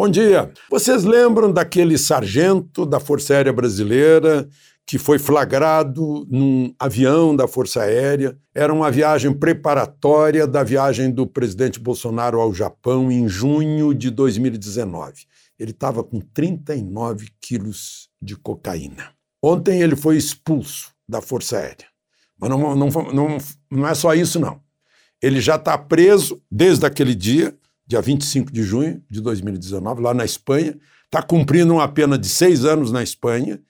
Bom dia. Vocês lembram daquele sargento da Força Aérea Brasileira que foi flagrado num avião da Força Aérea? Era uma viagem preparatória da viagem do presidente Bolsonaro ao Japão em junho de 2019. Ele estava com 39 quilos de cocaína. Ontem ele foi expulso da Força Aérea. Mas não, não, não, não é só isso, não. Ele já está preso desde aquele dia dia 25 de junho de 2019, lá na Espanha. Está cumprindo uma pena de seis anos na Espanha.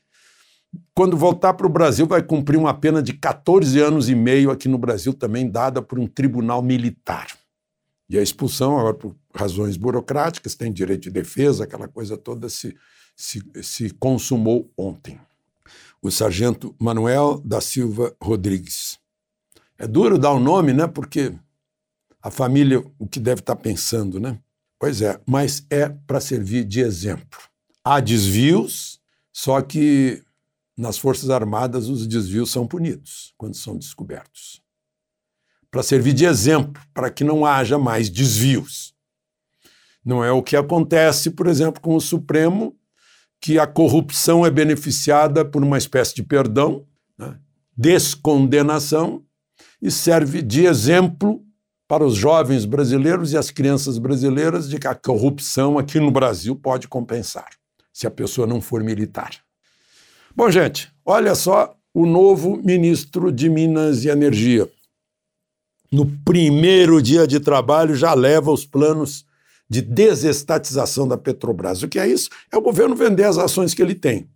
Quando voltar para o Brasil, vai cumprir uma pena de 14 anos e meio aqui no Brasil, também dada por um tribunal militar. E a expulsão, agora por razões burocráticas, tem direito de defesa, aquela coisa toda se, se, se consumou ontem. O sargento Manuel da Silva Rodrigues. É duro dar o um nome, né? Porque a família, o que deve estar pensando, né? Pois é, mas é para servir de exemplo. Há desvios, só que nas Forças Armadas os desvios são punidos quando são descobertos. Para servir de exemplo, para que não haja mais desvios. Não é o que acontece, por exemplo, com o Supremo, que a corrupção é beneficiada por uma espécie de perdão, né? descondenação, e serve de exemplo para os jovens brasileiros e as crianças brasileiras de que a corrupção aqui no Brasil pode compensar, se a pessoa não for militar. Bom, gente, olha só o novo ministro de Minas e Energia. No primeiro dia de trabalho já leva os planos de desestatização da Petrobras. O que é isso? É o governo vender as ações que ele tem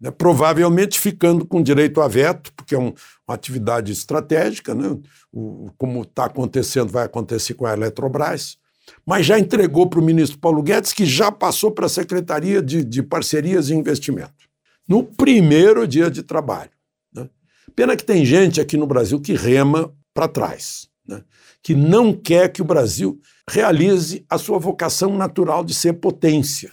né, provavelmente ficando com direito a veto, porque é um, uma atividade estratégica, né, o, como está acontecendo, vai acontecer com a Eletrobras, mas já entregou para o ministro Paulo Guedes, que já passou para a Secretaria de, de Parcerias e Investimento, no primeiro dia de trabalho. Né. Pena que tem gente aqui no Brasil que rema para trás, né, que não quer que o Brasil realize a sua vocação natural de ser potência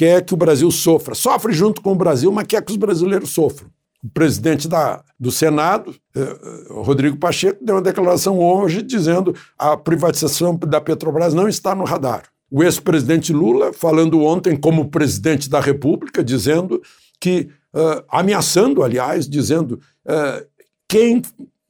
quer que o Brasil sofra. Sofre junto com o Brasil, mas quer que os brasileiros sofram. O presidente da, do Senado, eh, eh Rodrigo Pacheco, deu uma declaração hoje dizendo a privatização da Petrobras não está no radar. O ex-presidente Lula, falando ontem como presidente da República, dizendo que, uh, ameaçando, aliás, dizendo uh, quem,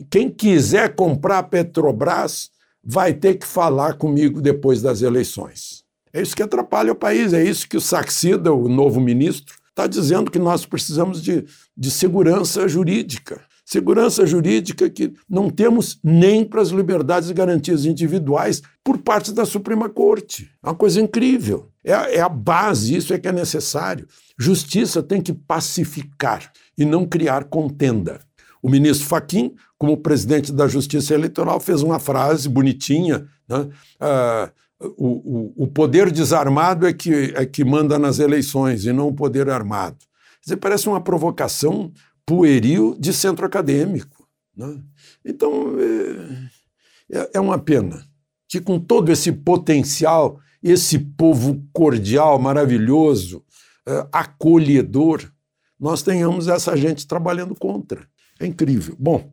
quem quiser comprar a Petrobras vai ter que falar comigo depois das eleições. É isso que atrapalha o país, é isso que o Saxida, o novo ministro, está dizendo que nós precisamos de, de segurança jurídica. Segurança jurídica que não temos nem para as liberdades e garantias individuais por parte da Suprema Corte. É uma coisa incrível. É, é a base, isso é que é necessário. Justiça tem que pacificar e não criar contenda. O ministro Faquim, como presidente da Justiça Eleitoral, fez uma frase bonitinha, né? Uh, o, o, poder desarmado é que, é que manda nas eleições e não o poder armado. Dizer, parece uma provocação pueril de centro acadêmico. Né? Então, é, é, é uma pena que, com todo esse potencial, esse povo cordial, maravilhoso, é, acolhedor, nós tenhamos essa gente trabalhando contra. É incrível. Bom,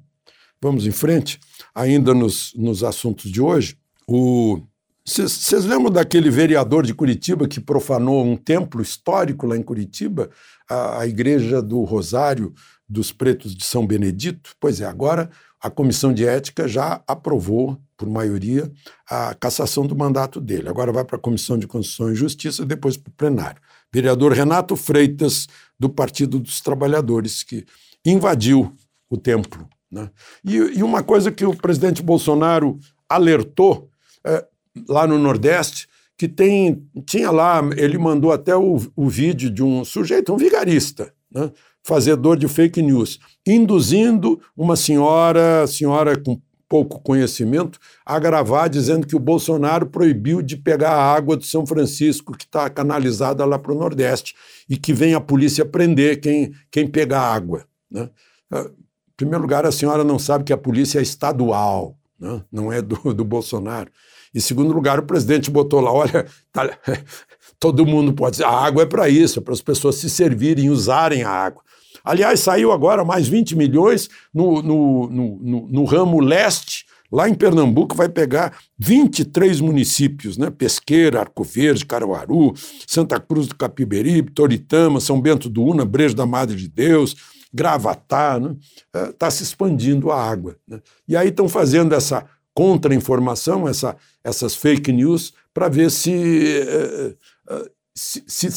vamos em frente. Ainda nos, nos assuntos de hoje, o vocês lembram daquele vereador de Curitiba que profanou um templo histórico lá em Curitiba, a, a Igreja do Rosário dos Pretos de São Benedito? Pois é, agora a Comissão de Ética já aprovou, por maioria, a cassação do mandato dele. Agora vai para a Comissão de Constituição e Justiça, depois para o plenário. Vereador Renato Freitas, do Partido dos Trabalhadores, que invadiu o templo. Né? E, e uma coisa que o presidente Bolsonaro alertou. É, lá no Nordeste, que tem, tinha lá, ele mandou até o, o vídeo de um sujeito, um vigarista, né, fazedor de fake news, induzindo uma senhora, senhora com pouco conhecimento, a gravar dizendo que o Bolsonaro proibiu de pegar a água do São Francisco, que está canalizada lá para o Nordeste, e que vem a polícia prender quem, quem pegar água. Né? Ah, em primeiro lugar, a senhora não sabe que a polícia é estadual, né? não é do, do Bolsonaro. Em segundo lugar, o presidente botou lá: olha, tá, todo mundo pode a água é para isso, é para as pessoas se servirem, usarem a água. Aliás, saiu agora mais 20 milhões no, no, no, no, ramo leste, Lá em Pernambuco vai pegar 23 municípios, né? Pesqueira, Arco Verde, Caruaru, Santa Cruz do Capiberibe, Toritama, São Bento do Una, Brejo da Madre de Deus, Gravatá, está né? é, tá se expandindo a água. Né? E aí estão fazendo essa contra-informação, essa, essas fake news, para ver se, é, é, se, se,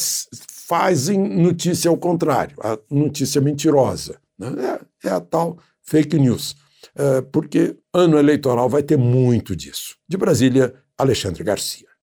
fazem notícia ao contrário, a notícia mentirosa. Né? É, é a tal fake news. porque ano eleitoral vai ter muito disso. De Brasília, Alexandre Garcia.